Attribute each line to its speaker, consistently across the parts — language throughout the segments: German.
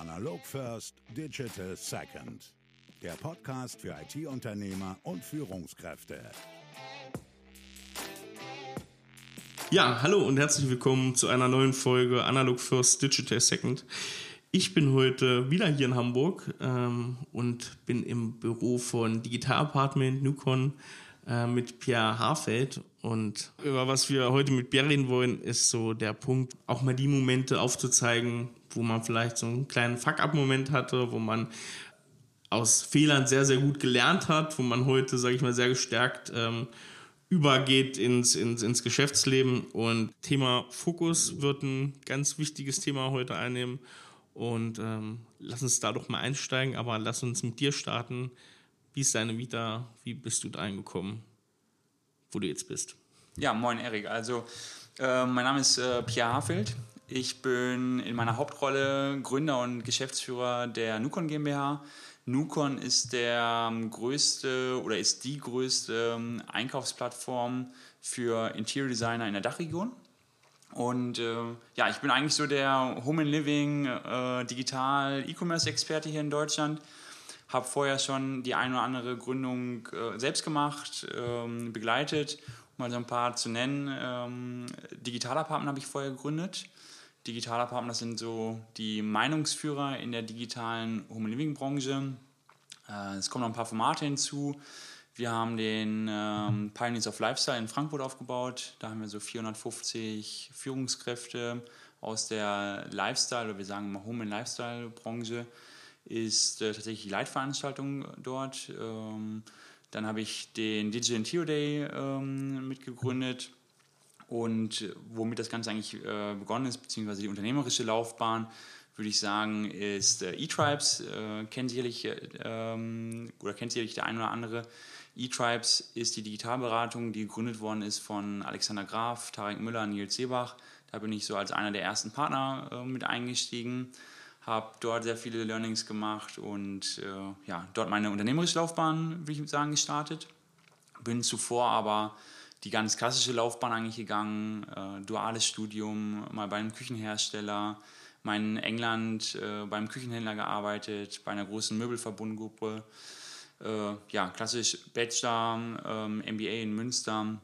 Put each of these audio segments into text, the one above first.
Speaker 1: Analog First, Digital Second. Der Podcast für IT-Unternehmer und Führungskräfte.
Speaker 2: Ja, hallo und herzlich willkommen zu einer neuen Folge Analog First, Digital Second. Ich bin heute wieder hier in Hamburg ähm, und bin im Büro von Digital Apartment Nukon äh, mit Pierre Harfeld. Und über was wir heute mit Pierre reden wollen, ist so der Punkt, auch mal die Momente aufzuzeigen, wo man vielleicht so einen kleinen Fuck-up-Moment hatte, wo man aus Fehlern sehr, sehr gut gelernt hat, wo man heute, sage ich mal, sehr gestärkt ähm, übergeht ins, ins, ins Geschäftsleben. Und Thema Fokus wird ein ganz wichtiges Thema heute einnehmen. Und ähm, lass uns da doch mal einsteigen, aber lass uns mit dir starten. Wie ist deine Vita? Wie bist du da eingekommen, wo du jetzt bist?
Speaker 3: Ja, moin Erik. Also, äh, mein Name ist äh, Pierre Hafeld. Ich bin in meiner Hauptrolle Gründer und Geschäftsführer der Nukon GmbH. Nukon ist der größte oder ist die größte Einkaufsplattform für Interior Designer in der Dachregion. Und äh, ja, ich bin eigentlich so der Home and Living äh, Digital E-Commerce Experte hier in Deutschland. Habe vorher schon die eine oder andere Gründung äh, selbst gemacht, ähm, begleitet. Um mal so ein paar zu nennen. Ähm, Digitaler Partner habe ich vorher gegründet. Digitaler Partner sind so die Meinungsführer in der digitalen Home Living Branche. Äh, es kommen noch ein paar Formate hinzu. Wir haben den ähm, Pioneers of Lifestyle in Frankfurt aufgebaut. Da haben wir so 450 Führungskräfte aus der Lifestyle, oder wir sagen immer Home and Lifestyle Branche, ist äh, tatsächlich die Leitveranstaltung dort. Ähm, dann habe ich den Digital Interior Day ähm, mitgegründet und womit das Ganze eigentlich äh, begonnen ist, beziehungsweise die unternehmerische Laufbahn, würde ich sagen, ist äh, E-Tribes. Äh, kennt sicherlich ähm, oder kennt sicherlich der ein oder andere. E-Tribes ist die Digitalberatung, die gegründet worden ist von Alexander Graf, Tarek Müller, Nils Seebach. Da bin ich so als einer der ersten Partner äh, mit eingestiegen, habe dort sehr viele Learnings gemacht und äh, ja, dort meine unternehmerische Laufbahn, würde ich sagen, gestartet. Bin zuvor aber die ganz klassische Laufbahn eigentlich gegangen, äh, duales Studium, mal bei einem Küchenhersteller, mal in England äh, beim Küchenhändler gearbeitet, bei einer großen Möbelverbundgruppe, äh, ja, klassisch Bachelor, ähm, MBA in Münster.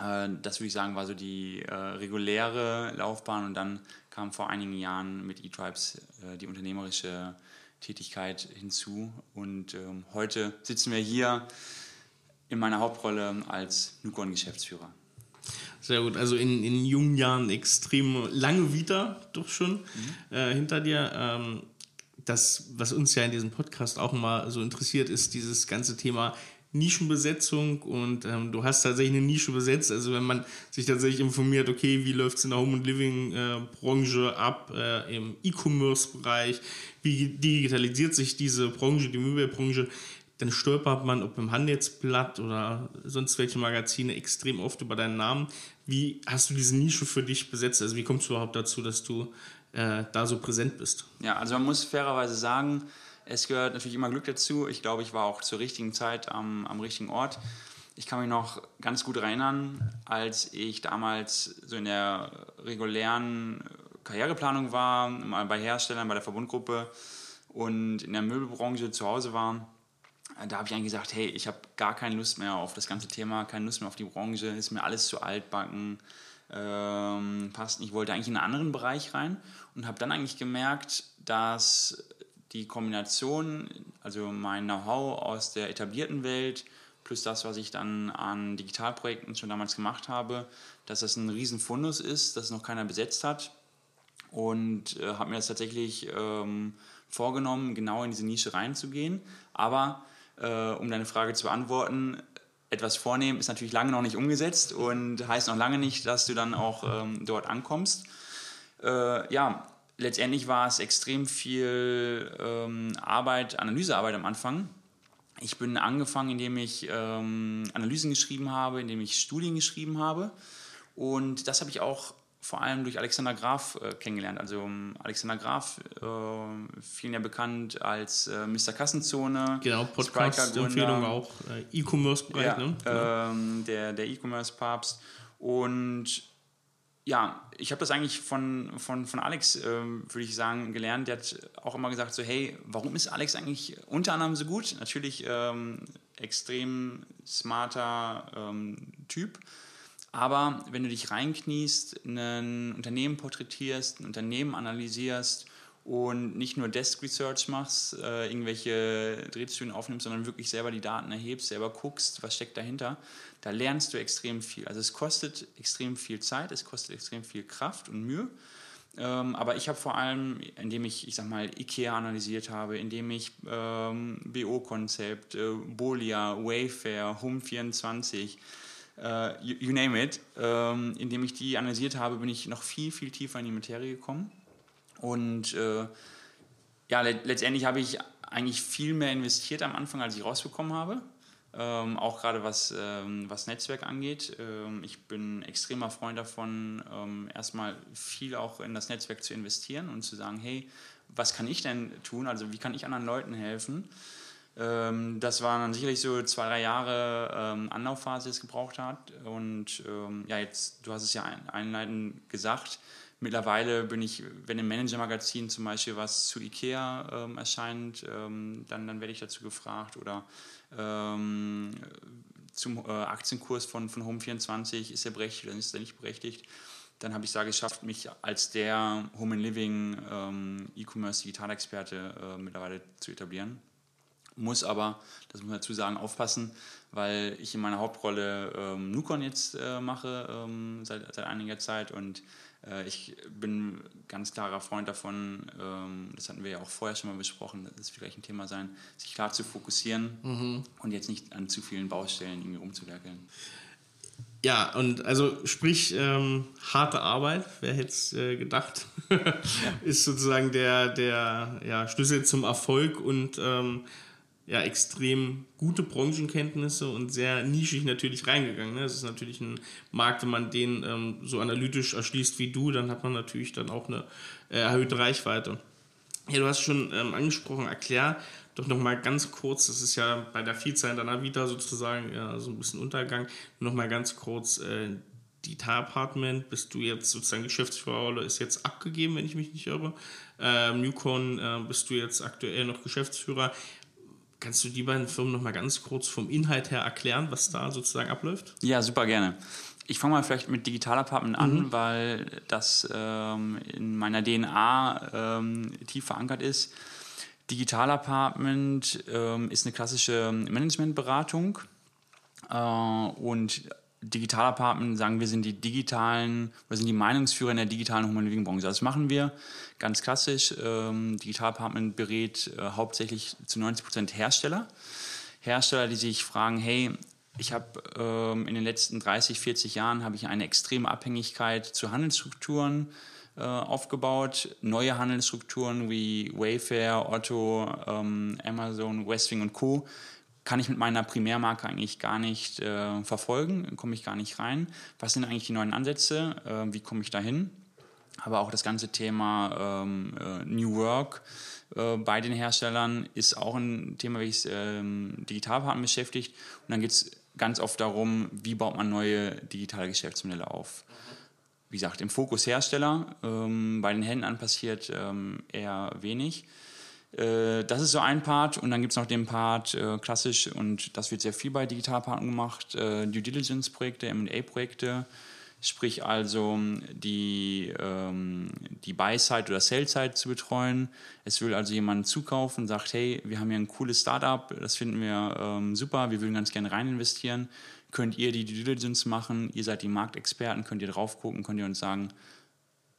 Speaker 3: Äh, das würde ich sagen, war so die äh, reguläre Laufbahn und dann kam vor einigen Jahren mit eTribes äh, die unternehmerische Tätigkeit hinzu und ähm, heute sitzen wir hier in meiner Hauptrolle als Nukon-Geschäftsführer.
Speaker 2: Sehr gut, also in, in jungen Jahren extrem lange Vita doch schon mhm. äh, hinter dir. Ähm, das, was uns ja in diesem Podcast auch mal so interessiert, ist dieses ganze Thema Nischenbesetzung und ähm, du hast tatsächlich eine Nische besetzt. Also wenn man sich tatsächlich informiert, okay, wie läuft es in der Home and Living äh, ab, äh, im E-Commerce-Bereich, wie digitalisiert sich diese Branche, die Möbelbranche, dann stolpert man, ob im Handelsblatt oder sonst welche Magazine, extrem oft über deinen Namen. Wie hast du diese Nische für dich besetzt? Also wie kommst du überhaupt dazu, dass du äh, da so präsent bist?
Speaker 3: Ja, also man muss fairerweise sagen, es gehört natürlich immer Glück dazu. Ich glaube, ich war auch zur richtigen Zeit am, am richtigen Ort. Ich kann mich noch ganz gut erinnern, als ich damals so in der regulären Karriereplanung war, bei Herstellern, bei der Verbundgruppe und in der Möbelbranche zu Hause war da habe ich eigentlich gesagt, hey, ich habe gar keine Lust mehr auf das ganze Thema, keine Lust mehr auf die Branche, ist mir alles zu altbacken, ähm, passt nicht. Ich wollte eigentlich in einen anderen Bereich rein und habe dann eigentlich gemerkt, dass die Kombination, also mein Know-how aus der etablierten Welt plus das, was ich dann an Digitalprojekten schon damals gemacht habe, dass das ein Riesenfundus ist, das noch keiner besetzt hat und äh, habe mir das tatsächlich ähm, vorgenommen, genau in diese Nische reinzugehen. Aber äh, um deine Frage zu beantworten, etwas vornehmen ist natürlich lange noch nicht umgesetzt und heißt noch lange nicht, dass du dann auch ähm, dort ankommst. Äh, ja, letztendlich war es extrem viel ähm, Arbeit, Analysearbeit am Anfang. Ich bin angefangen, indem ich ähm, Analysen geschrieben habe, indem ich Studien geschrieben habe. Und das habe ich auch vor allem durch Alexander Graf äh, kennengelernt. Also um, Alexander Graf, äh, vielen ja bekannt als äh, Mr. Kassenzone.
Speaker 2: Genau, Podcast-Empfehlung auch, äh, E-Commerce-Bereich,
Speaker 3: ja, ne? Ähm, der der E-Commerce-Papst. Und ja, ich habe das eigentlich von, von, von Alex, äh, würde ich sagen, gelernt. Der hat auch immer gesagt, so hey, warum ist Alex eigentlich unter anderem so gut? Natürlich ähm, extrem smarter ähm, Typ. Aber wenn du dich reinkniest, ein Unternehmen porträtierst, ein Unternehmen analysierst und nicht nur Desk Research machst, äh, irgendwelche Drehzüge aufnimmst, sondern wirklich selber die Daten erhebst, selber guckst, was steckt dahinter, da lernst du extrem viel. Also es kostet extrem viel Zeit, es kostet extrem viel Kraft und Mühe. Ähm, aber ich habe vor allem, indem ich, ich sag mal, IKEA analysiert habe, indem ich ähm, BO-Konzept, äh, Bolia, Wayfair, Home24, äh, you, you, name it, ähm, indem ich die analysiert habe, bin ich noch viel, viel tiefer in die Materie gekommen. Und äh, ja, le letztendlich habe ich eigentlich viel mehr investiert am Anfang, als ich rausbekommen habe. Ähm, auch gerade was, ähm, was Netzwerk angeht. Ähm, ich bin extremer Freund davon, ähm, erstmal viel auch in das Netzwerk zu investieren und zu sagen, hey, was kann ich denn tun? Also wie kann ich anderen Leuten helfen? Ähm, das waren dann sicherlich so zwei, drei Jahre ähm, Anlaufphase, die es gebraucht hat. Und ja, jetzt, du hast es ja einleitend gesagt, Mittlerweile bin ich, wenn im Manager-Magazin zum Beispiel was zu IKEA ähm, erscheint, ähm, dann, dann werde ich dazu gefragt oder ähm, zum äh, Aktienkurs von, von Home24, ist er berechtigt oder ist er nicht berechtigt? Dann habe ich es da geschafft, mich als der Home and Living ähm, E-Commerce Digitalexperte äh, mittlerweile zu etablieren. Muss aber, das muss man dazu sagen, aufpassen, weil ich in meiner Hauptrolle ähm, Nukon jetzt äh, mache ähm, seit, seit einiger Zeit und ich bin ganz klarer Freund davon, ähm, das hatten wir ja auch vorher schon mal besprochen, das wird vielleicht ein Thema sein, sich klar zu fokussieren mhm. und jetzt nicht an zu vielen Baustellen irgendwie umzuwerkeln.
Speaker 2: Ja, und also sprich, ähm, harte Arbeit, wer hätte es äh, gedacht, ist sozusagen der, der ja, Schlüssel zum Erfolg und ähm, ja, extrem gute Branchenkenntnisse und sehr nischig natürlich reingegangen. Ne? Das ist natürlich ein Markt, wenn man den ähm, so analytisch erschließt wie du, dann hat man natürlich dann auch eine äh, erhöhte Reichweite. Ja, du hast schon ähm, angesprochen, erklär doch nochmal ganz kurz, das ist ja bei der Vielzahl deiner Vita sozusagen ja, so ein bisschen Untergang, nochmal ganz kurz, äh, Digital Apartment, bist du jetzt sozusagen Geschäftsführer, ist jetzt abgegeben, wenn ich mich nicht irre. Ähm, Newcon äh, bist du jetzt aktuell noch Geschäftsführer. Kannst du die beiden Firmen noch mal ganz kurz vom Inhalt her erklären, was da sozusagen abläuft?
Speaker 3: Ja, super gerne. Ich fange mal vielleicht mit Digital Apartment an, mhm. weil das ähm, in meiner DNA ähm, tief verankert ist. Digital Apartment ähm, ist eine klassische Managementberatung äh, und Digital Apartment sagen wir sind die digitalen oder sind die Meinungsführer in der digitalen Human Living Branche. Das machen wir ganz klassisch. Ähm, Digital Apartment berät äh, hauptsächlich zu 90 Prozent Hersteller. Hersteller, die sich fragen, hey, ich habe ähm, in den letzten 30, 40 Jahren habe ich eine extreme Abhängigkeit zu Handelsstrukturen äh, aufgebaut. Neue Handelsstrukturen wie Wayfair, Otto, ähm, Amazon, Westwing und Co kann ich mit meiner Primärmarke eigentlich gar nicht äh, verfolgen, komme ich gar nicht rein. Was sind eigentlich die neuen Ansätze? Äh, wie komme ich dahin? Aber auch das ganze Thema ähm, äh, New Work äh, bei den Herstellern ist auch ein Thema, welches ähm, Digitalpartner beschäftigt. Und dann geht es ganz oft darum, wie baut man neue digitale Geschäftsmodelle auf. Wie gesagt, im Fokus Hersteller, ähm, bei den Händlern passiert ähm, eher wenig. Äh, das ist so ein Part und dann gibt es noch den Part äh, klassisch und das wird sehr viel bei Digitalpartnern gemacht, äh, Due Diligence-Projekte, M&A-Projekte, sprich also die, ähm, die Buy-Side oder Sell-Side zu betreuen. Es will also jemand zukaufen sagt, hey, wir haben hier ein cooles Startup, das finden wir ähm, super, wir würden ganz gerne rein investieren. Könnt ihr die Due Diligence machen, ihr seid die Marktexperten, könnt ihr drauf gucken, könnt ihr uns sagen,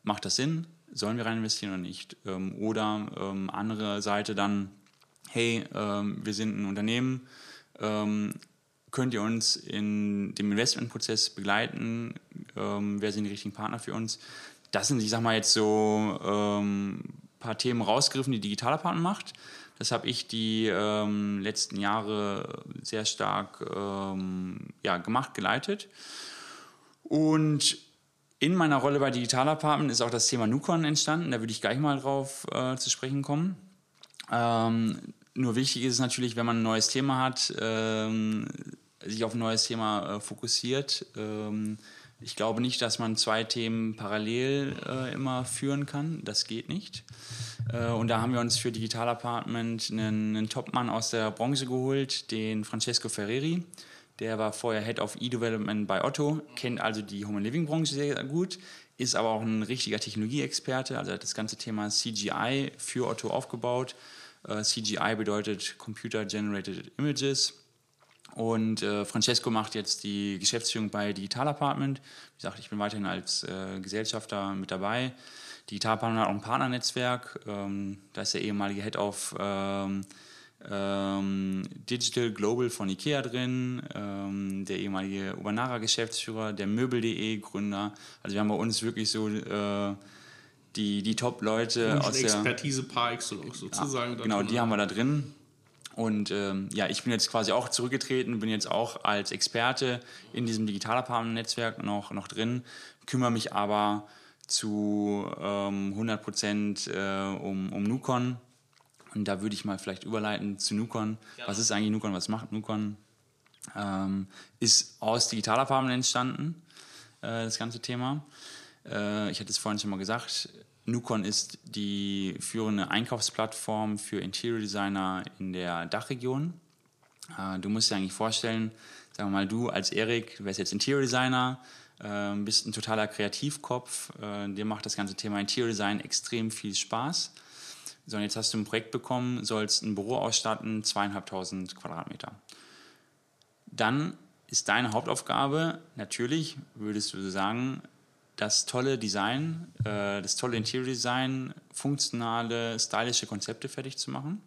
Speaker 3: macht das Sinn? Sollen wir rein investieren oder nicht? Ähm, oder ähm, andere Seite dann, hey, ähm, wir sind ein Unternehmen, ähm, könnt ihr uns in dem Investmentprozess begleiten? Ähm, wer sind die richtigen Partner für uns? Das sind, ich sag mal, jetzt so ein paar Themen rausgegriffen, die digitaler Partner macht. Das habe ich die letzten Jahre sehr stark ja, gemacht, geleitet. Und in meiner Rolle bei Digital Apartment ist auch das Thema Nukon entstanden. Da würde ich gleich mal drauf äh, zu sprechen kommen. Ähm, nur wichtig ist es natürlich, wenn man ein neues Thema hat, ähm, sich auf ein neues Thema äh, fokussiert, ähm, Ich glaube nicht, dass man zwei Themen parallel äh, immer führen kann. Das geht nicht. Äh, und da haben wir uns für Digital Apartment einen, einen Topmann aus der Branche geholt, den Francesco Ferreri. Der war vorher Head of E-Development bei Otto, kennt also die Home Living Branche sehr, gut, ist aber auch ein richtiger Technologieexperte. Also hat das ganze Thema CGI für Otto aufgebaut. Äh, CGI bedeutet Computer Generated Images. Und äh, Francesco macht jetzt die Geschäftsführung bei Digital Apartment. Wie gesagt, ich bin weiterhin als äh, Gesellschafter mit dabei. Digital Apartment hat auch ein Partnernetzwerk. Ähm, da ist der ehemalige Head of ähm, ähm, Digital Global von Ikea drin, ähm, der ehemalige Ubanara-Geschäftsführer, der Möbel.de Gründer. Also wir haben bei uns wirklich so äh, die, die Top-Leute
Speaker 2: aus der Expertise par excellence sozusagen.
Speaker 3: Ja, genau, die haben wir da drin. Und ähm, ja, ich bin jetzt quasi auch zurückgetreten, bin jetzt auch als Experte in diesem Digitalapartner-Netzwerk noch, noch drin, kümmere mich aber zu ähm, 100 Prozent äh, um, um Nukon. Und da würde ich mal vielleicht überleiten zu Nukon. Ja. Was ist eigentlich Nukon? Was macht Nukon? Ähm, ist aus Digitalapartner entstanden, äh, das ganze Thema. Äh, ich hatte es vorhin schon mal gesagt, Nukon ist die führende Einkaufsplattform für Interior Designer in der Dachregion. Äh, du musst dir eigentlich vorstellen, sagen wir mal, du als Erik, du wärst jetzt Interior Designer, äh, bist ein totaler Kreativkopf, äh, dir macht das ganze Thema Interior Design extrem viel Spaß. So, und jetzt hast du ein Projekt bekommen, sollst ein Büro ausstatten, zweieinhalbtausend Quadratmeter. Dann ist deine Hauptaufgabe, natürlich würdest du sagen, das tolle Design, äh, das tolle Interior Design, funktionale, stylische Konzepte fertig zu machen.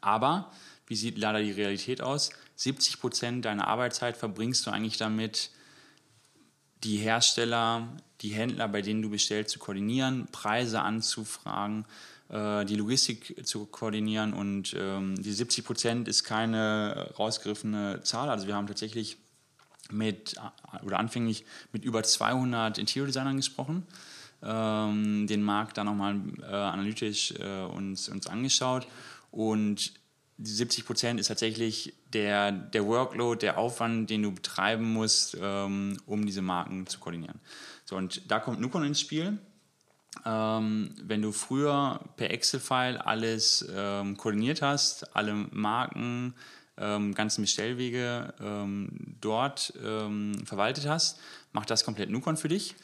Speaker 3: Aber wie sieht leider die Realität aus? 70 Prozent deiner Arbeitszeit verbringst du eigentlich damit, die Hersteller, die Händler, bei denen du bestellst, zu koordinieren, Preise anzufragen, die Logistik zu koordinieren. Und ähm, die 70 Prozent ist keine rausgegriffene Zahl. Also wir haben tatsächlich mit, oder anfänglich mit über 200 Interior-Designern gesprochen, ähm, den Markt dann nochmal äh, analytisch äh, uns, uns angeschaut und die 70 Prozent ist tatsächlich der, der Workload, der Aufwand, den du betreiben musst, ähm, um diese Marken zu koordinieren. So, und da kommt Nukon ins Spiel. Ähm, wenn du früher per Excel-File alles ähm, koordiniert hast, alle Marken, ähm, ganzen Bestellwege ähm, dort ähm, verwaltet hast, macht das komplett Nukon für dich.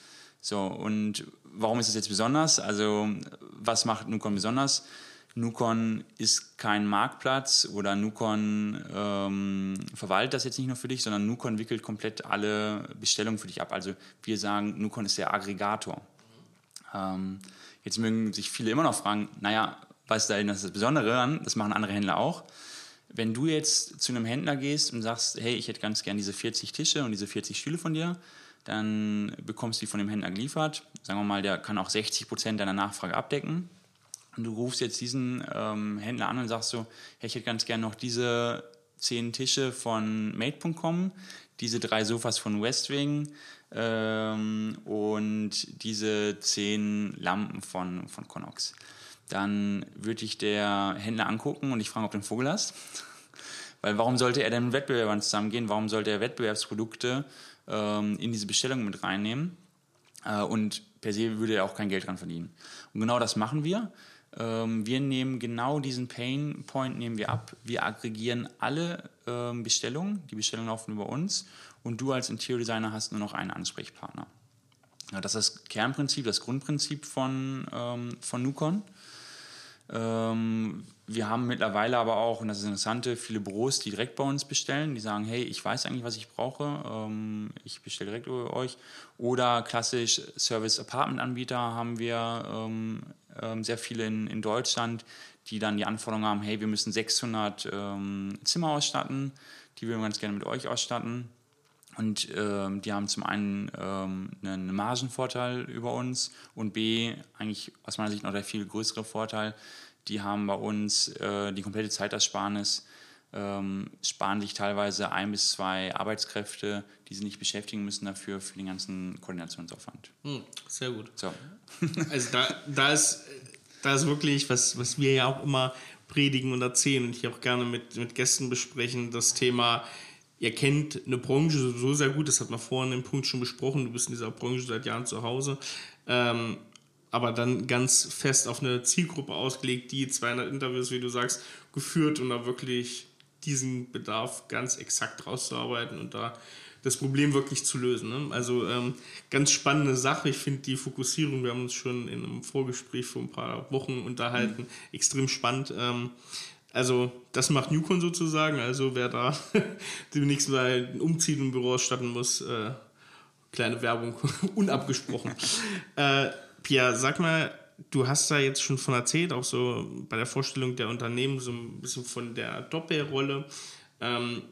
Speaker 3: So, und warum ist es jetzt besonders? Also, was macht Nukon besonders? Nukon ist kein Marktplatz oder Nukon ähm, verwaltet das jetzt nicht nur für dich, sondern Nukon wickelt komplett alle Bestellungen für dich ab. Also wir sagen, Nukon ist der Aggregator. Ähm, jetzt mögen sich viele immer noch fragen, naja, was ist da denn das Besondere an? Das machen andere Händler auch. Wenn du jetzt zu einem Händler gehst und sagst, hey, ich hätte ganz gern diese 40 Tische und diese 40 Stühle von dir, dann bekommst du die von dem Händler geliefert. Sagen wir mal, der kann auch 60 Prozent deiner Nachfrage abdecken. Und du rufst jetzt diesen ähm, Händler an und sagst so, hey, ich hätte ganz gern noch diese 10 Tische von Made.com, diese drei Sofas von Westwing ähm, und diese 10 Lampen von, von Connox dann würde ich der Händler angucken und ich frage, ob du einen Vogel hast. Weil warum sollte er denn mit Wettbewerbern zusammengehen? Warum sollte er Wettbewerbsprodukte ähm, in diese Bestellung mit reinnehmen? Äh, und per se würde er auch kein Geld dran verdienen. Und genau das machen wir. Ähm, wir nehmen genau diesen Pain Point nehmen wir ab. Wir aggregieren alle ähm, Bestellungen. Die Bestellungen laufen über uns. Und du als Interior Designer hast nur noch einen Ansprechpartner. Ja, das ist das Kernprinzip, das Grundprinzip von, ähm, von Nukon. Ähm, wir haben mittlerweile aber auch, und das ist interessant, viele Büros, die direkt bei uns bestellen, die sagen, hey, ich weiß eigentlich, was ich brauche, ähm, ich bestelle direkt über euch. Oder klassisch Service-Apartment-Anbieter haben wir ähm, ähm, sehr viele in, in Deutschland, die dann die Anforderung haben, hey, wir müssen 600 ähm, Zimmer ausstatten, die wir ganz gerne mit euch ausstatten. Und ähm, die haben zum einen ähm, einen Margenvorteil über uns und B, eigentlich aus meiner Sicht noch der viel größere Vorteil, die haben bei uns äh, die komplette Zeitersparnis, ähm, sparen sich teilweise ein bis zwei Arbeitskräfte, die sie nicht beschäftigen müssen dafür, für den ganzen Koordinationsaufwand.
Speaker 2: Hm, sehr gut.
Speaker 3: So.
Speaker 2: Also da, da, ist, da ist wirklich, was, was wir ja auch immer predigen und erzählen und hier auch gerne mit, mit Gästen besprechen, das Thema ihr kennt eine Branche so sehr gut, das hat man vorhin im Punkt schon besprochen, du bist in dieser Branche seit Jahren zu Hause, ähm, aber dann ganz fest auf eine Zielgruppe ausgelegt, die 200 Interviews, wie du sagst, geführt und da wirklich diesen Bedarf ganz exakt rauszuarbeiten und da das Problem wirklich zu lösen. Ne? Also ähm, ganz spannende Sache. Ich finde die Fokussierung, wir haben uns schon in einem Vorgespräch vor ein paar Wochen unterhalten, mhm. extrem spannend. Ähm, also das macht Newcon sozusagen. Also wer da demnächst mal umzieht und ein Büro ausstatten muss, äh, kleine Werbung, unabgesprochen. äh, Pia, sag mal, du hast da jetzt schon von erzählt, auch so bei der Vorstellung der Unternehmen, so ein bisschen von der Doppelrolle. Ähm,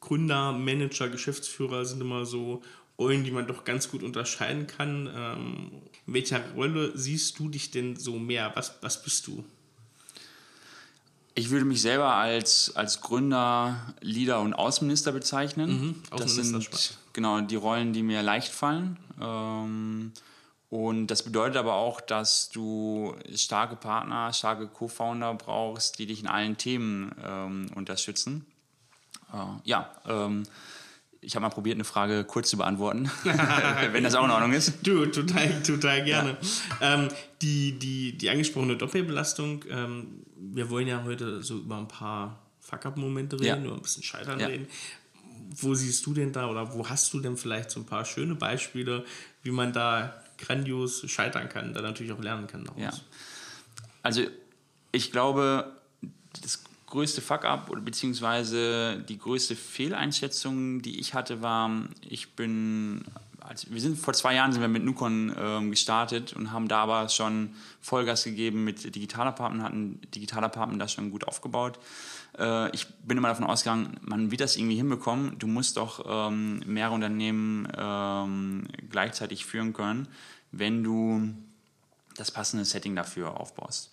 Speaker 2: Gründer, Manager, Geschäftsführer sind immer so Rollen, die man doch ganz gut unterscheiden kann. Ähm, in welcher Rolle siehst du dich denn so mehr? Was, was bist du?
Speaker 3: Ich würde mich selber als, als Gründer, Leader und Außenminister bezeichnen. Mhm, Außenminister das sind genau die Rollen, die mir leicht fallen. Ähm, und das bedeutet aber auch, dass du starke Partner, starke Co-Founder brauchst, die dich in allen Themen ähm, unterstützen. Äh, ja, ähm, ich habe mal probiert, eine Frage kurz zu beantworten, wenn das auch in Ordnung ist.
Speaker 2: Du, total, total gerne. Ja. Ähm, die, die, die angesprochene Doppelbelastung, ähm, wir wollen ja heute so über ein paar Fuck-Up-Momente reden, ja. über ein bisschen Scheitern ja. reden. Wo siehst du denn da oder wo hast du denn vielleicht so ein paar schöne Beispiele, wie man da grandios scheitern kann, da natürlich auch lernen kann daraus?
Speaker 3: Ja. Also ich glaube, das größte Fuck-up oder beziehungsweise die größte Fehleinschätzung, die ich hatte, war, ich bin, wir sind vor zwei Jahren sind wir mit Nukon ähm, gestartet und haben da aber schon Vollgas gegeben mit Digitalapartment, hatten Digitalapartment da schon gut aufgebaut. Äh, ich bin immer davon ausgegangen, man wird das irgendwie hinbekommen. Du musst doch ähm, mehrere Unternehmen ähm, gleichzeitig führen können, wenn du das passende Setting dafür aufbaust.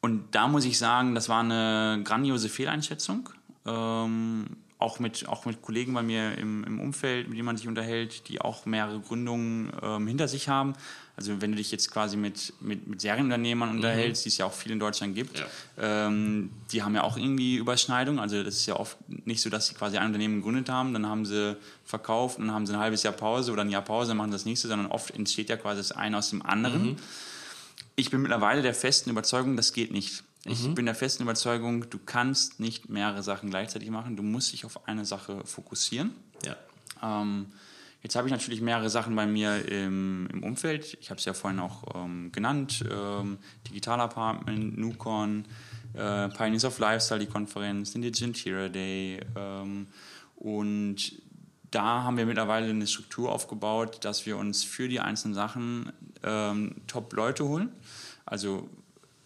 Speaker 3: Und da muss ich sagen, das war eine grandiose Fehleinschätzung. Ähm, auch, mit, auch mit Kollegen bei mir im, im Umfeld, mit denen man sich unterhält, die auch mehrere Gründungen ähm, hinter sich haben. Also wenn du dich jetzt quasi mit, mit, mit Serienunternehmern mhm. unterhältst, die es ja auch viel in Deutschland gibt, ja. ähm, die haben ja auch irgendwie Überschneidung. Also das ist ja oft nicht so, dass sie quasi ein Unternehmen gegründet haben, dann haben sie verkauft, dann haben sie ein halbes Jahr Pause oder ein Jahr Pause, dann machen sie das nächste, sondern oft entsteht ja quasi das eine aus dem anderen. Mhm ich bin mittlerweile der festen Überzeugung, das geht nicht. Ich mhm. bin der festen Überzeugung, du kannst nicht mehrere Sachen gleichzeitig machen. Du musst dich auf eine Sache fokussieren. Ja. Ähm, jetzt habe ich natürlich mehrere Sachen bei mir im, im Umfeld. Ich habe es ja vorhin auch ähm, genannt. Ähm, Digital Apartment, Nukon, äh, Pioneers of Lifestyle, die Konferenz, Digital Interior Day. Ähm, und da haben wir mittlerweile eine Struktur aufgebaut, dass wir uns für die einzelnen Sachen ähm, Top-Leute holen. Also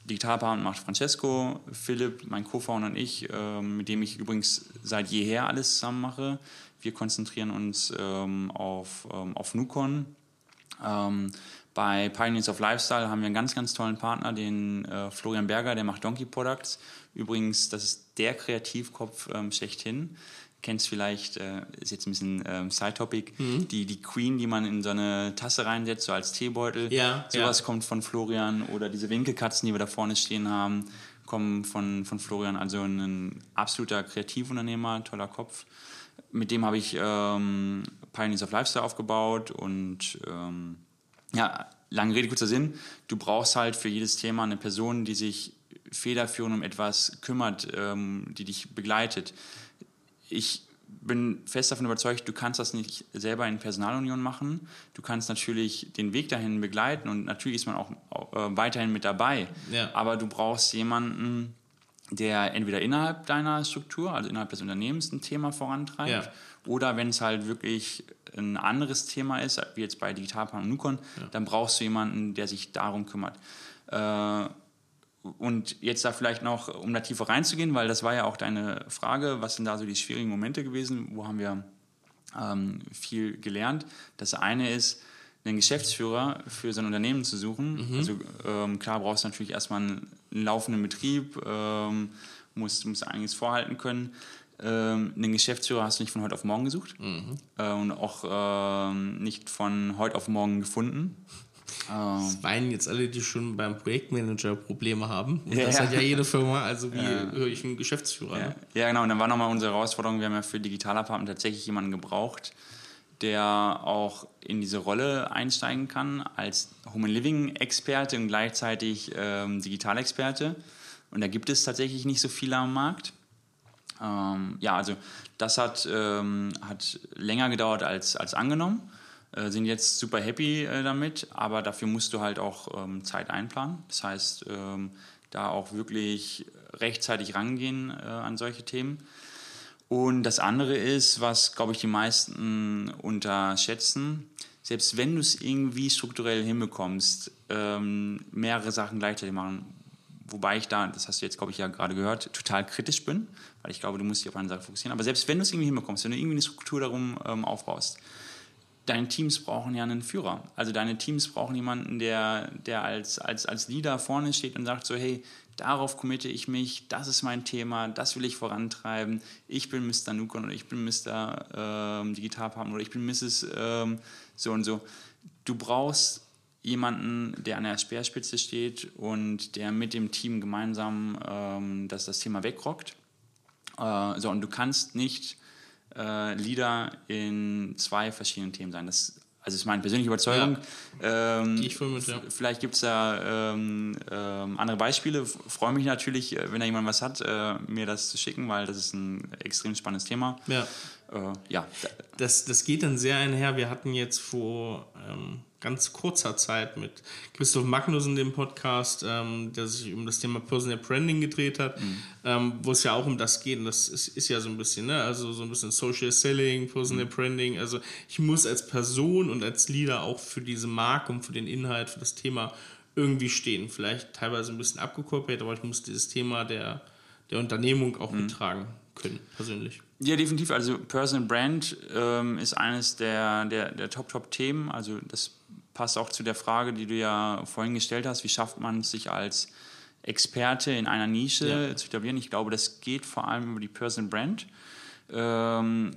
Speaker 3: Digitalpartner macht Francesco, Philipp, mein Co-Founder und ich, ähm, mit dem ich übrigens seit jeher alles zusammen mache. Wir konzentrieren uns ähm, auf, ähm, auf Nukon. Ähm, bei Pioneers of Lifestyle haben wir einen ganz, ganz tollen Partner, den äh, Florian Berger, der macht Donkey Products. Übrigens, das ist der Kreativkopf ähm, schlechthin kennst vielleicht, äh, ist jetzt ein bisschen ähm, Side-Topic, mhm. die, die Queen, die man in so eine Tasse reinsetzt, so als Teebeutel. Ja, Sowas ja. kommt von Florian oder diese Winkelkatzen, die wir da vorne stehen haben, kommen von, von Florian. Also ein absoluter Kreativunternehmer, toller Kopf. Mit dem habe ich ähm, Pioneers of Lifestyle aufgebaut und ähm, ja, lange Rede, kurzer Sinn. Du brauchst halt für jedes Thema eine Person, die sich federführend um etwas kümmert, ähm, die dich begleitet ich bin fest davon überzeugt, du kannst das nicht selber in Personalunion machen. Du kannst natürlich den Weg dahin begleiten und natürlich ist man auch äh, weiterhin mit dabei. Ja. Aber du brauchst jemanden, der entweder innerhalb deiner Struktur, also innerhalb des Unternehmens, ein Thema vorantreibt. Ja. Oder wenn es halt wirklich ein anderes Thema ist, wie jetzt bei Digitalplan und Nukon, ja. dann brauchst du jemanden, der sich darum kümmert. Äh, und jetzt da vielleicht noch, um da tiefer reinzugehen, weil das war ja auch deine Frage, was sind da so die schwierigen Momente gewesen, wo haben wir ähm, viel gelernt. Das eine ist, einen Geschäftsführer für so ein Unternehmen zu suchen. Mhm. Also ähm, klar brauchst du natürlich erstmal einen, einen laufenden Betrieb, ähm, musst, musst einiges vorhalten können. Ähm, einen Geschäftsführer hast du nicht von heute auf morgen gesucht mhm. äh, und auch ähm, nicht von heute auf morgen gefunden.
Speaker 2: Das weinen jetzt alle, die schon beim Projektmanager Probleme haben. Und
Speaker 3: Ja,
Speaker 2: das
Speaker 3: ja.
Speaker 2: hat ja jede Firma, also wie höre ich einen Geschäftsführer.
Speaker 3: Ja,
Speaker 2: Ne?
Speaker 3: ja, genau. Und dann war nochmal unsere Herausforderung, wir haben ja für Digitalapartner tatsächlich jemanden gebraucht, der auch in diese Rolle einsteigen kann als Human Living Experte und gleichzeitig ähm, Digitalexperte. Und da gibt es tatsächlich nicht so viele am Markt. Ähm, ja, also das hat, ähm, hat länger gedauert als, als angenommen. Äh, sind jetzt super happy äh, damit, aber dafür musst du halt auch ähm, Zeit einplanen. Das heißt, ähm, da auch wirklich rechtzeitig rangehen äh, an solche Themen. Und das andere ist, was, glaube ich, die meisten unterschätzen, selbst wenn du es irgendwie strukturell hinbekommst, ähm, mehrere Sachen gleichzeitig machen, wobei ich da, das hast du jetzt, glaube ich, ja gerade gehört, total kritisch bin, weil ich glaube, du musst dich auf eine Sache fokussieren. Aber selbst wenn du es irgendwie hinbekommst, wenn du irgendwie eine Struktur darum ähm, aufbaust, deine Teams brauchen ja einen Führer. Also deine Teams brauchen jemanden, der, der als, als, als Leader vorne steht und sagt so, hey, darauf committe ich mich, das ist mein Thema, das will ich vorantreiben, ich bin Mr. Nukon oder ich bin Mr. Ähm, Digitalpartner oder ich bin Mrs. Ähm, so und so. Du brauchst jemanden, der an der Speerspitze steht und der mit dem Team gemeinsam ähm, das, das Thema wegrockt. Äh, so, und du kannst nicht äh, Leader in zwei verschiedenen Themen sein. Das also ist meine persönliche Überzeugung. Ähm,
Speaker 2: Gehe ich voll mit, ja.
Speaker 3: Vielleicht gibt es da ähm, ähm, andere Beispiele. Freue mich natürlich, äh, wenn da jemand was hat, äh, mir das zu schicken, weil das ist ein extrem spannendes Thema.
Speaker 2: Ja.
Speaker 3: Äh, ja, da-
Speaker 2: Das, das geht dann sehr einher. Wir hatten jetzt vor ähm, ganz kurzer Zeit mit Christoph Magnussen den Podcast, ähm, der sich um das Thema Personal Branding gedreht hat, ähm, wo es ja auch um das geht. Und das ist, ist ja so ein bisschen, ne? also so ein bisschen Social Selling, Personal Branding. Also ich muss als Person und als Leader auch für diese Marke und für den Inhalt, für das Thema irgendwie stehen. Vielleicht teilweise ein bisschen abgekoppelt, aber ich muss dieses Thema der, der Unternehmung auch mittragen können, persönlich.
Speaker 3: Ja, definitiv. Also Personal Brand ähm, ist eines der, der, der Top-Top-Themen. Also das passt auch zu der Frage, die du ja vorhin gestellt hast. Wie schafft man es, sich als Experte in einer Nische
Speaker 2: Ja.
Speaker 3: zu etablieren? Ich glaube, das geht vor allem über die Personal Brand. Ähm,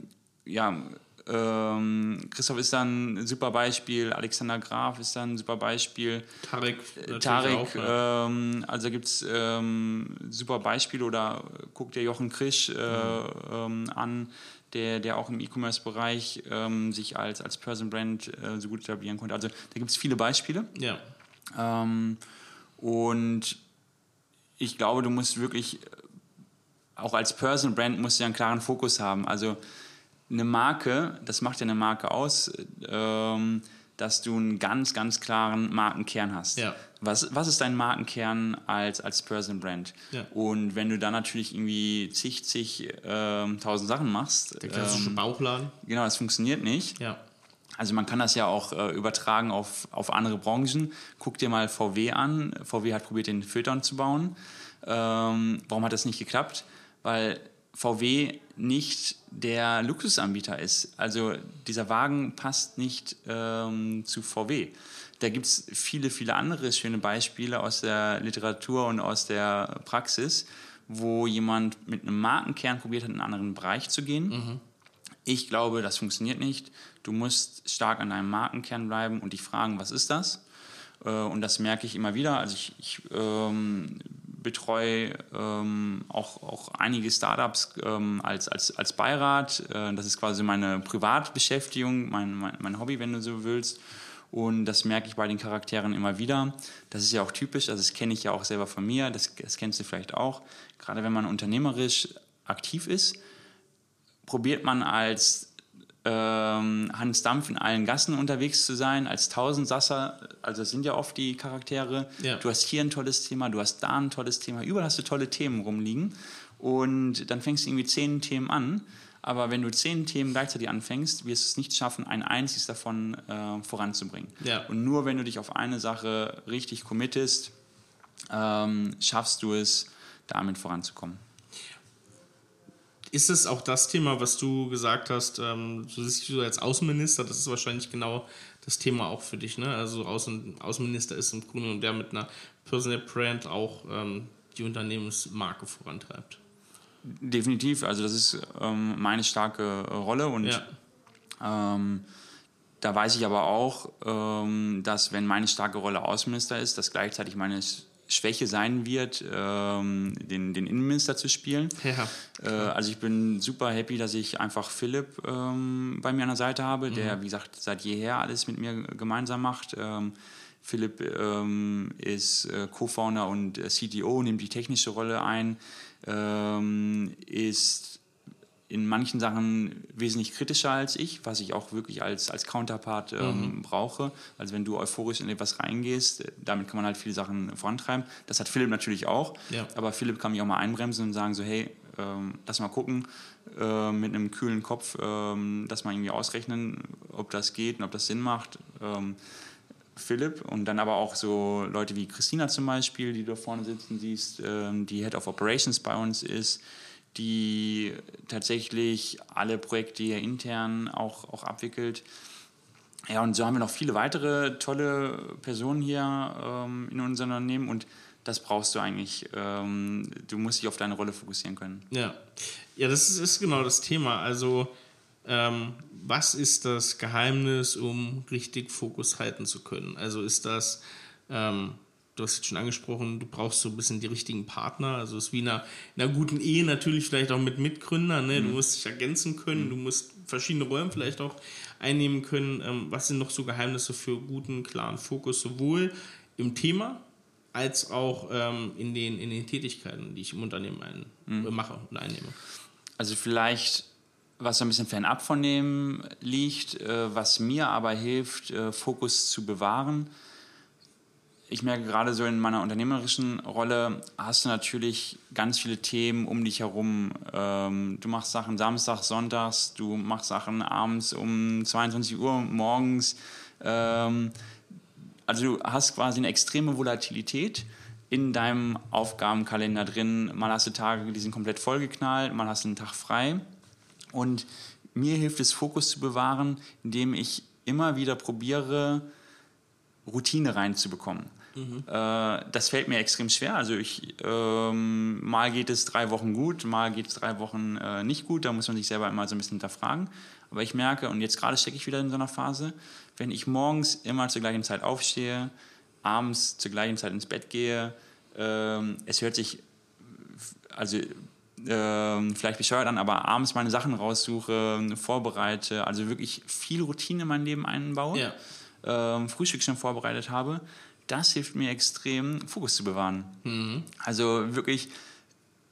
Speaker 3: ja, ähm, Christoph ist dann ein super Beispiel, Alexander Graf ist dann ein super Beispiel.
Speaker 2: Tarek, natürlich
Speaker 3: Tarek,
Speaker 2: auch, ja.
Speaker 3: ähm, also gibt es ähm, super Beispiele oder guckt dir Jochen Krisch äh, ähm, an, der, der auch im E-Commerce-Bereich ähm, sich als, als Person Brand äh, so gut etablieren konnte. Also da gibt es viele Beispiele.
Speaker 2: ja.
Speaker 3: Ähm, und ich glaube, du musst wirklich, äh, auch als Personal Brand, musst du ja einen klaren Fokus haben. Also eine Marke, das macht ja eine Marke aus, ähm, dass du einen ganz, ganz klaren Markenkern hast.
Speaker 2: Ja.
Speaker 3: Was, was ist dein Markenkern als, als Personal Brand?
Speaker 2: Ja.
Speaker 3: Und wenn du dann natürlich irgendwie zig, zig, ähm, tausend Sachen machst,
Speaker 2: Der klassische
Speaker 3: ähm,
Speaker 2: Bauchladen.
Speaker 3: genau, das funktioniert nicht.
Speaker 2: Ja.
Speaker 3: Also man kann das ja auch äh, übertragen auf, auf andere Branchen. Guck dir mal VW an. VW hat probiert, den Filtern zu bauen. Ähm, warum hat das nicht geklappt? Weil VW nicht der Luxusanbieter ist. Also dieser Wagen passt nicht ähm, zu VW. Da gibt es viele, viele andere schöne Beispiele aus der Literatur und aus der Praxis, wo jemand mit einem Markenkern probiert hat, in einen anderen Bereich zu gehen. Ich glaube, das funktioniert nicht. Du musst stark an deinem Markenkern bleiben und dich fragen, was ist das? Äh, Und das merke ich immer wieder. Also ich, ich ähm, betreue ähm, auch, auch einige Startups ähm, als, als, als Beirat. Äh, das ist quasi meine Privatbeschäftigung, mein, mein, mein Hobby, wenn du so willst. Und das merke ich bei den Charakteren immer wieder. Das ist ja auch typisch, also das kenne ich ja auch selber von mir, das, das kennst du vielleicht auch. Gerade wenn man unternehmerisch aktiv ist, probiert man als ähm, Hans Dampf in allen Gassen unterwegs zu sein, als Tausendsasser, also das sind ja oft die Charaktere.
Speaker 2: Ja.
Speaker 3: Du hast hier ein tolles Thema, du hast da ein tolles Thema, überall hast du tolle Themen rumliegen und dann fängst du irgendwie zehn Themen an, aber wenn du zehn Themen gleichzeitig anfängst, wirst du es nicht schaffen, ein einziges davon äh, voranzubringen.
Speaker 2: Ja.
Speaker 3: Und nur wenn du dich auf eine Sache richtig committest, ähm, schaffst du es, damit voranzukommen.
Speaker 2: Ist es auch das Thema, was du gesagt hast, ähm, so siehst du als Außenminister, das ist wahrscheinlich genau das Thema auch für dich, ne? Also Außen, Außenminister ist im Grunde und der mit einer Personal Brand auch ähm, die Unternehmensmarke vorantreibt.
Speaker 3: Definitiv, also das ist ähm, meine starke Rolle und
Speaker 2: Ja.
Speaker 3: ähm, da weiß ich aber auch, ähm, dass wenn meine starke Rolle Außenminister ist, dass gleichzeitig meine Schwäche sein wird, ähm, den, den Innenminister zu spielen. Ja. Äh, also ich bin super happy, dass ich einfach Philipp ähm, bei mir an der Seite habe, mhm. der, wie gesagt, seit jeher alles mit mir gemeinsam macht. Ähm, Philipp ähm, ist äh, Co-Founder und äh, CTO, nimmt die technische Rolle ein, ähm, ist in manchen Sachen wesentlich kritischer als ich, was ich auch wirklich als, als Counterpart ähm, mhm. brauche. Also wenn du euphorisch in etwas reingehst, damit kann man halt viele Sachen vorantreiben. Das hat Philipp natürlich auch. Ja. Aber Philipp kann mich auch mal einbremsen und sagen so, hey, ähm, lass mal gucken, äh, mit einem kühlen Kopf, ähm, das mal irgendwie ausrechnen, ob das geht und ob das Sinn macht. Ähm, Philipp und dann aber auch so Leute wie Christina zum Beispiel, die du da vorne sitzen siehst, ähm, die Head of Operations bei uns ist, die tatsächlich alle Projekte hier intern auch, auch abwickelt. Ja, und so haben wir noch viele weitere tolle Personen hier ähm, in unserem Unternehmen und das brauchst du eigentlich. Ähm, du musst dich auf deine Rolle fokussieren können.
Speaker 2: Ja, ja das ist, ist genau das Thema. Also, ähm, was ist das Geheimnis, um richtig Fokus halten zu können? Also ist das ähm, du hast es schon angesprochen, du brauchst so ein bisschen die richtigen Partner. Also es ist wie in einer, in einer guten Ehe natürlich vielleicht auch mit Mitgründern. Ne? Mhm. Du musst dich ergänzen können, mhm. du musst verschiedene Rollen vielleicht auch einnehmen können. Ähm, was sind noch so Geheimnisse für guten, klaren Fokus, sowohl im Thema als auch ähm, in, den, in den Tätigkeiten, die ich im Unternehmen ein, mhm. mache und einnehme?
Speaker 3: Also vielleicht was so ein bisschen fernab von dem liegt, äh, was mir aber hilft, äh, Fokus zu bewahren, ich merke gerade so in meiner unternehmerischen Rolle hast du natürlich ganz viele Themen um dich herum. Ähm, du machst Sachen Samstag, Sonntags, du machst Sachen abends um 22 Uhr morgens. Ähm, also du hast quasi eine extreme Volatilität in deinem Aufgabenkalender drin. Mal hast du Tage, die sind komplett vollgeknallt, mal hast du einen Tag frei. Und mir hilft es, Fokus zu bewahren, indem ich immer wieder probiere, Routine reinzubekommen. Mhm. Äh, das fällt mir extrem schwer. Also ich, ähm, mal geht es drei Wochen gut, mal geht es drei Wochen äh, nicht gut. Da muss man sich selber immer so ein bisschen hinterfragen. Aber ich merke, und jetzt gerade stecke ich wieder in so einer Phase, wenn ich morgens immer zur gleichen Zeit aufstehe, abends zur gleichen Zeit ins Bett gehe, ähm, es hört sich also äh, vielleicht bescheuert an, aber abends meine Sachen raussuche, vorbereite, also wirklich viel Routine in mein Leben einbaue, ja. ähm, Frühstück schon vorbereitet habe, das hilft mir extrem, Fokus zu bewahren. Mhm. Also wirklich,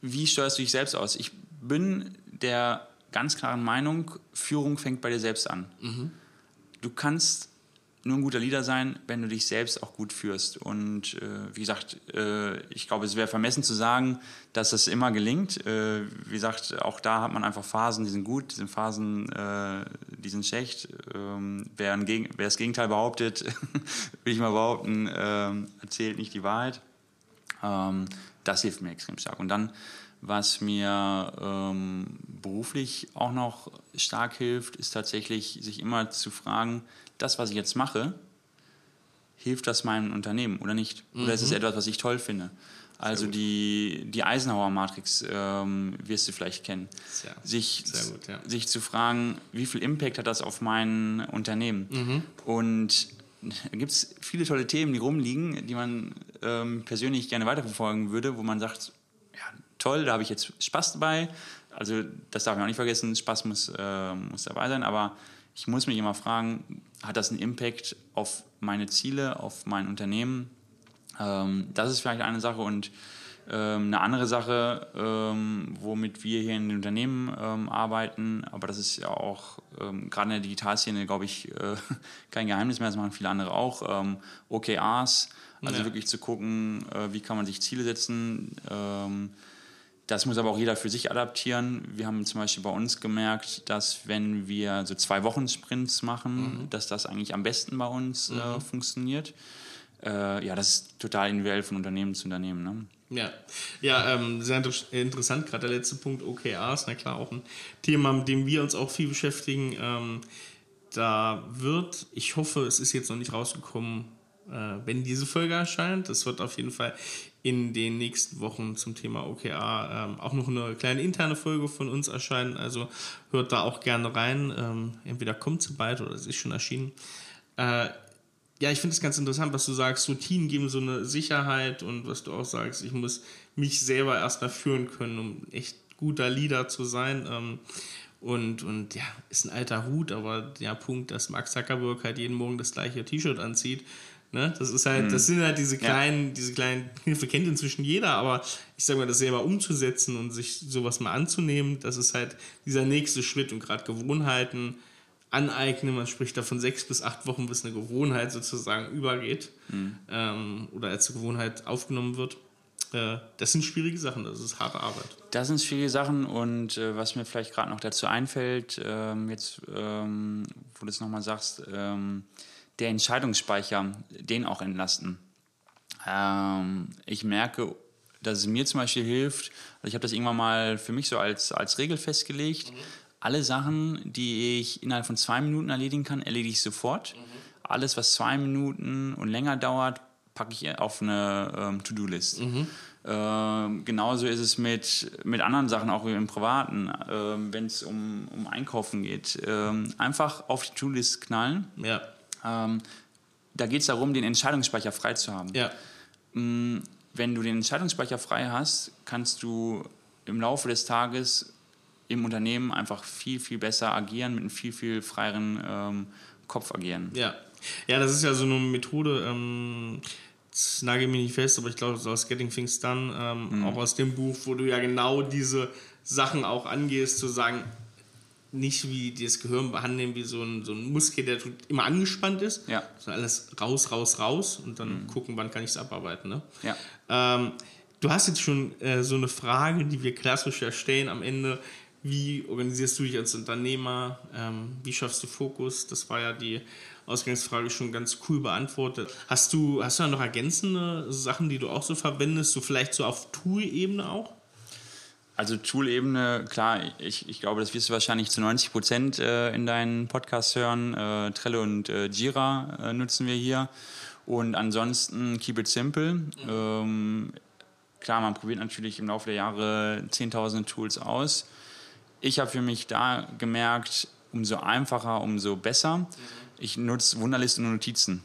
Speaker 3: wie steuerst du dich selbst aus? Ich bin der ganz klaren Meinung, Führung fängt bei dir selbst an. Mhm. Du kannst nur ein guter Leader sein, wenn du dich selbst auch gut führst. Und äh, wie gesagt, äh, ich glaube, es wäre vermessen zu sagen, dass das immer gelingt. Äh, wie gesagt, auch da hat man einfach Phasen, die sind gut, diese Phasen, äh, die sind schlecht. Ähm, wer, ein wer, das Gegenteil behauptet, will ich mal behaupten, ähm, erzählt nicht die Wahrheit. Ähm, das hilft mir extrem stark. Und dann, was mir ähm, beruflich auch noch stark hilft, ist tatsächlich, sich immer zu fragen, das, was ich jetzt mache, hilft das meinem Unternehmen oder nicht? Mhm. Oder ist es mhm. etwas, was ich toll finde? Also die, die Eisenhower-Matrix ähm, wirst du vielleicht kennen. Sehr, sich, gut, ja. sich zu fragen, wie viel Impact hat das auf mein Unternehmen? Mhm. Und da gibt es viele tolle Themen, die rumliegen, die man ähm, persönlich gerne weiterverfolgen würde, wo man sagt, ja, toll, da habe ich jetzt Spaß dabei. Also das darf man auch nicht vergessen, Spaß muss, äh, muss dabei sein, aber ich muss mich immer fragen, hat das einen Impact auf meine Ziele, auf mein Unternehmen? Ähm, das ist vielleicht eine Sache und ähm, eine andere Sache, ähm, womit wir hier in den Unternehmen ähm, arbeiten, aber das ist ja auch ähm, gerade in der Digitalszene, glaube ich, äh, kein Geheimnis mehr, das machen viele andere auch. Ähm, OKRs, also ja. wirklich zu gucken, äh, wie kann man sich Ziele setzen das muss aber auch jeder für sich adaptieren. Wir haben zum Beispiel bei uns gemerkt, dass wenn wir so zwei Wochen Sprints machen, mhm. dass das eigentlich am besten bei uns äh, mhm. äh, funktioniert. Äh, ja, das ist total individuell von Unternehmen zu Unternehmen. Ne?
Speaker 2: Ja, ja ähm, sehr inter interessant, gerade der letzte Punkt OKRs, na klar, auch ein Thema, mit dem wir uns auch viel beschäftigen. Ähm, da wird, ich hoffe, es ist jetzt noch nicht rausgekommen, äh, wenn diese Folge erscheint. Das wird auf jeden Fall in den nächsten Wochen zum Thema OKR ähm, auch noch eine kleine interne Folge von uns erscheinen. Also hört da auch gerne rein. Ähm, entweder kommt sie bald oder es ist schon erschienen. Äh, ja, ich finde es ganz interessant, was du sagst. Routinen geben so eine Sicherheit und was du auch sagst, ich muss mich selber erstmal führen können, um echt guter Leader zu sein. Ähm, und, und ja, ist ein alter Hut, aber der Punkt, dass Mark Zuckerberg halt jeden Morgen das gleiche T-Shirt anzieht, Ne? Das ist halt, mhm. das sind halt diese kleinen, ja. diese kleinen Kniffe kennt inzwischen jeder, aber ich sag mal, das selber umzusetzen und sich sowas mal anzunehmen, das ist halt dieser nächste Schritt und gerade Gewohnheiten aneignen. Man spricht da von sechs bis acht Wochen, bis eine Gewohnheit sozusagen übergeht mhm. ähm, oder als Gewohnheit aufgenommen wird. Äh, das sind schwierige Sachen, das ist harte Arbeit.
Speaker 3: Das sind schwierige Sachen und äh, was mir vielleicht gerade noch dazu einfällt, ähm, jetzt, ähm, wo du es nochmal sagst, ähm, der Entscheidungsspeicher, den auch entlasten. Ähm, ich merke, dass es mir zum Beispiel hilft, also ich habe das irgendwann mal für mich so als, als Regel festgelegt, mhm. alle Sachen, die ich innerhalb von zwei Minuten erledigen kann, erledige ich sofort. Mhm. Alles, was zwei Minuten und länger dauert, packe ich auf eine ähm, To-Do-List. Mhm. Ähm, genauso ist es mit, mit anderen Sachen, auch im Privaten, ähm, wenn es um, um Einkaufen geht. Ähm, einfach auf die To-Do-List knallen. Ja. Ähm, da geht es darum, den Entscheidungsspeicher frei zu haben. Ja. Mm, wenn du den Entscheidungsspeicher frei hast, kannst du im Laufe des Tages im Unternehmen einfach viel, viel besser agieren, mit einem viel, viel freieren ähm, Kopf agieren.
Speaker 2: Ja. ja, das ist ja so eine Methode, ähm, nagel mich nicht fest, aber ich glaube, aus Getting Things Done, ähm, mhm. auch aus dem Buch, wo du ja genau diese Sachen auch angehst, zu sagen, nicht wie das Gehirn behandeln wie so ein, so ein Muskel, der immer angespannt ist, ja. sondern alles raus, raus, raus und dann mhm. gucken, wann kann ich es abarbeiten. Ne? Ja. Ähm, du hast jetzt schon äh, so eine Frage, die wir klassisch erstellen am Ende. Wie organisierst du dich als Unternehmer? Ähm, wie schaffst du Fokus? Das war ja die Ausgangsfrage schon ganz cool beantwortet. Hast du, hast du noch ergänzende Sachen, die du auch so verwendest, so vielleicht so auf Tool-Ebene auch?
Speaker 3: Also Tool-Ebene, klar, ich, ich glaube, das wirst du wahrscheinlich zu 90 Prozent äh, in deinen Podcasts hören. Äh, Trello und äh, Jira äh, nutzen wir hier. Und ansonsten keep it simple. Mhm. Ähm, klar, man probiert natürlich im Laufe der Jahre 10.000 Tools aus. Ich habe für mich da gemerkt, umso einfacher, umso besser. Mhm. Ich nutze Wunderlisten und Notizen.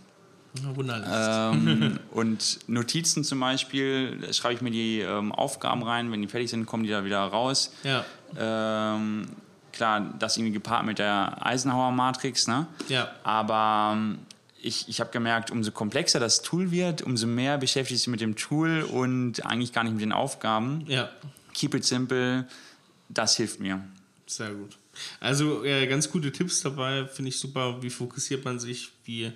Speaker 3: Ähm, und Notizen zum Beispiel, da schreibe ich mir die ähm, Aufgaben rein, wenn die fertig sind, kommen die da wieder raus. Ja. Ähm, klar, das irgendwie gepaart mit der Eisenhower-Matrix, ne? Ja. Aber ähm, ich, ich habe gemerkt, umso komplexer das Tool wird, umso mehr beschäftige ich mich mit dem Tool und eigentlich gar nicht mit den Aufgaben. Ja. Keep it simple, das hilft mir.
Speaker 2: Sehr gut. Also äh, ganz gute Tipps dabei, finde ich super. Wie fokussiert man sich? Wie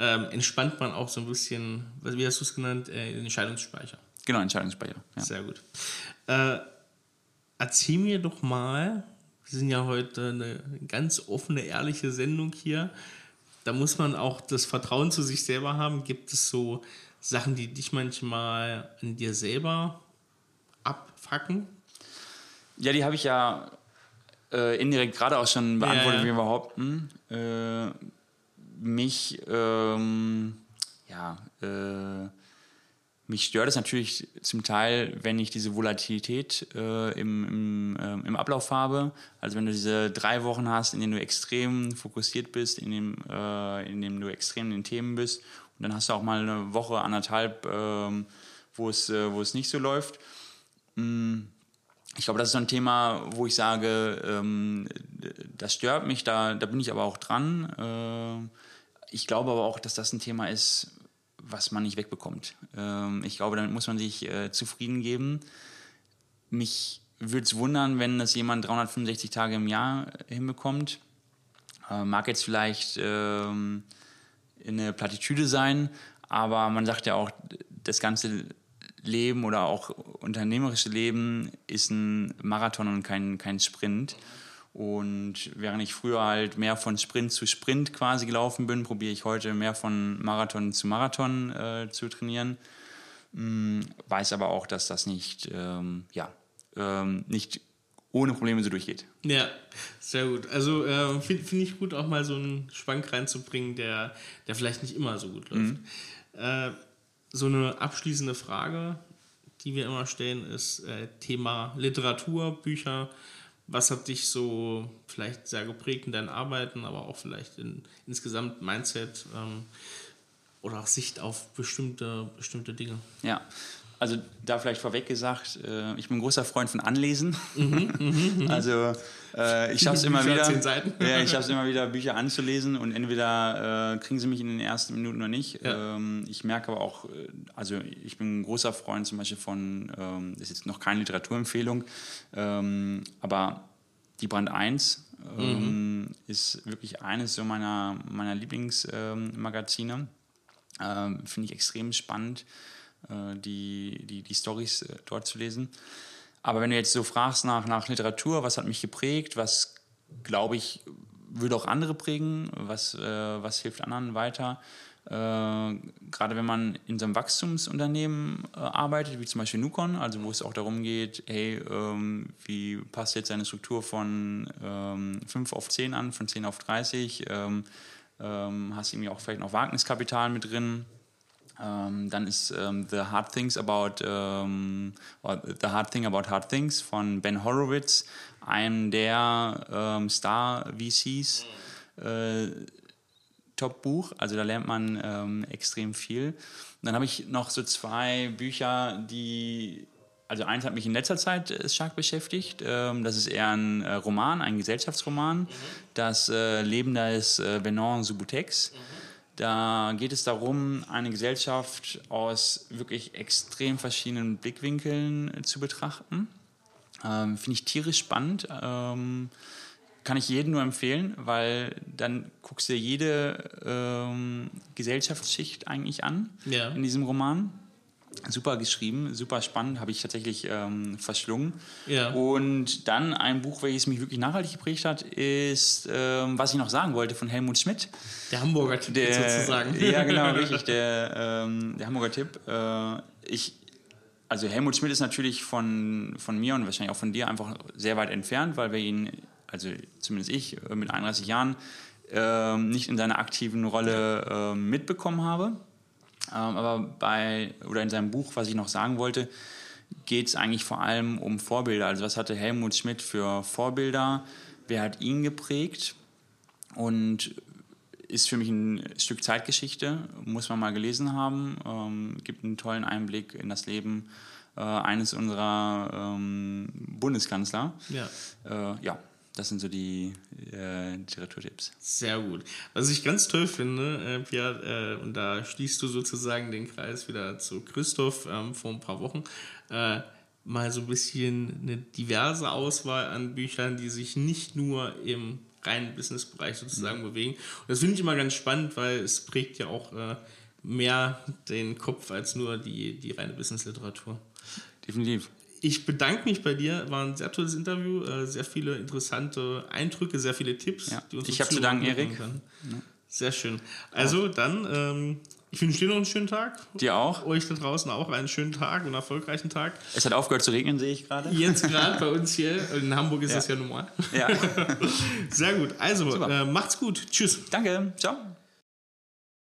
Speaker 2: ähm, entspannt man auch so ein bisschen, wie hast du es genannt, äh, den Entscheidungsspeicher.
Speaker 3: Genau, Entscheidungsspeicher.
Speaker 2: Ja. Sehr gut. Äh, erzähl mir doch mal, wir sind ja heute eine ganz offene, ehrliche Sendung hier. Da muss man auch das Vertrauen zu sich selber haben. Gibt es so Sachen, die dich manchmal an dir selber abfacken?
Speaker 3: Ja, die habe ich ja äh, indirekt gerade auch schon beantwortet, ja, ja. wie wir behaupten. Äh, mich, ähm, ja, äh, mich stört es natürlich zum Teil, wenn ich diese Volatilität äh, im, im, äh, im, Ablauf habe. Also wenn du diese drei Wochen hast, in denen du extrem fokussiert bist, in dem, äh, in dem du extrem in den Themen bist. Und dann hast du auch mal eine Woche, anderthalb, ähm, wo, es, äh, wo es nicht so läuft. Mm, ich glaube, das ist so ein Thema, wo ich sage, ähm, das stört mich, da, da bin ich aber auch dran äh, ich glaube aber auch, dass das ein Thema ist, was man nicht wegbekommt. Ähm, ich glaube, damit muss man sich äh, zufrieden geben. Mich würde es wundern, wenn das jemand 365 Tage im Jahr hinbekommt. Äh, mag jetzt vielleicht ähm, eine Plattitüde sein, aber man sagt ja auch, das ganze Leben oder auch unternehmerische Leben ist ein Marathon und kein, kein Sprint. Und während ich früher halt mehr von Sprint zu Sprint quasi gelaufen bin, probiere ich heute mehr von Marathon zu Marathon äh, zu trainieren. Hm, weiß aber auch, dass das nicht, ähm, ja, ähm, nicht ohne Probleme so durchgeht.
Speaker 2: Ja, sehr gut. Also äh, finde find ich gut, auch mal so einen Schwank reinzubringen, der, der vielleicht nicht immer so gut läuft. Mhm. Äh, so eine abschließende Frage, die wir immer stellen, ist äh, Thema Literatur, Bücher. Was hat dich so vielleicht sehr geprägt in deinen Arbeiten, aber auch vielleicht in insgesamt Mindset ähm, oder auch Sicht auf bestimmte, bestimmte Dinge?
Speaker 3: Ja, also da vielleicht vorweg gesagt, äh, ich bin ein großer Freund von Anlesen. Mhm, mhm, mhm. also äh, ich schaffe es immer wieder, ja, ich immer wieder Bücher anzulesen und entweder äh, kriegen sie mich in den ersten Minuten oder nicht. Ja. Ähm, ich merke aber auch, äh, also ich bin ein großer Freund zum Beispiel von, ähm, das ist jetzt noch keine Literaturempfehlung, ähm, aber die Brand 1 ähm, mhm. ist wirklich eines so meiner, meiner Lieblingsmagazine. Ähm, Finde ich extrem spannend. Äh, die, die, die Storys äh, dort zu lesen. Aber wenn du jetzt so fragst nach, nach Literatur, was hat mich geprägt, was glaube ich, würde auch andere prägen, was, äh, was hilft anderen weiter. Äh, gerade wenn man in so einem Wachstumsunternehmen äh, arbeitet, wie zum Beispiel Nukon, also wo es auch darum geht, hey, ähm, wie passt jetzt eine Struktur von ähm, 5 auf 10 an, von 10 auf 30, ähm, ähm, hast irgendwie auch vielleicht noch Wagniskapital mit drin, ähm, dann ist ähm, The Hard Things About ähm, The Hard Thing About Hard Things von Ben Horowitz, einem der ähm, Star VCs. Äh, Top-Buch, also da lernt man ähm, extrem viel. Und dann habe ich noch so zwei Bücher, die also eins hat mich in letzter Zeit äh, stark beschäftigt. Ähm, das ist eher ein äh, Roman, ein Gesellschaftsroman. Mhm. Das äh, Leben des äh, Benon Subutex. Mhm. Da geht es darum, eine Gesellschaft aus wirklich extrem verschiedenen Blickwinkeln zu betrachten. Ähm, Finde ich tierisch spannend. Ähm, kann ich jedem nur empfehlen, weil dann guckst du dir jede ähm, Gesellschaftsschicht eigentlich an ja. in diesem Roman super geschrieben, super spannend, habe ich tatsächlich ähm, verschlungen. Ja. Und dann ein Buch, welches mich wirklich nachhaltig geprägt hat, ist, ähm, was ich noch sagen wollte, von Helmut Schmidt.
Speaker 2: Der Hamburger Tipp der, sozusagen.
Speaker 3: Ja, genau, richtig, der, ähm, der Hamburger Tipp. Äh, ich, also Helmut Schmidt ist natürlich von, von mir und wahrscheinlich auch von dir einfach sehr weit entfernt, weil wir ihn, also zumindest ich, äh, mit 31 Jahren, äh, nicht in seiner aktiven Rolle äh, mitbekommen habe. Ähm, aber bei, oder in seinem Buch, was ich noch sagen wollte, geht es eigentlich vor allem um Vorbilder. Also was hatte Helmut Schmidt für Vorbilder? Wer hat ihn geprägt? Und ist für mich ein Stück Zeitgeschichte, muss man mal gelesen haben. Ähm, gibt einen tollen Einblick in das Leben äh, eines unserer ähm, Bundeskanzler. Ja. Äh, ja, das sind so die äh, Literaturtipps.
Speaker 2: Sehr gut. Was ich ganz toll finde, äh, Pierre, äh, und da schließt du sozusagen den Kreis wieder zu Christoph ähm, vor ein paar Wochen, äh, mal so ein bisschen eine diverse Auswahl an Büchern, die sich nicht nur im reinen Businessbereich sozusagen mhm. bewegen. Und das finde ich immer ganz spannend, weil es prägt ja auch äh, mehr den Kopf als nur die, die reine Businessliteratur.
Speaker 3: Definitiv
Speaker 2: ich bedanke mich bei dir. War ein sehr tolles Interview, äh, sehr viele interessante Eindrücke, sehr viele Tipps,
Speaker 3: ja. die uns Ich habe zu danken, Erik.
Speaker 2: Sehr schön. Also dann, ähm, ich wünsche dir noch einen schönen Tag.
Speaker 3: Dir auch.
Speaker 2: Euch da draußen auch einen schönen Tag, einen erfolgreichen Tag.
Speaker 3: Es hat aufgehört zu regnen, sehe ich gerade.
Speaker 2: Jetzt gerade bei uns hier. In Hamburg ist ja. das ja normal. Ja. Sehr gut. Also, äh, macht's gut. Tschüss.
Speaker 3: Danke. Ciao.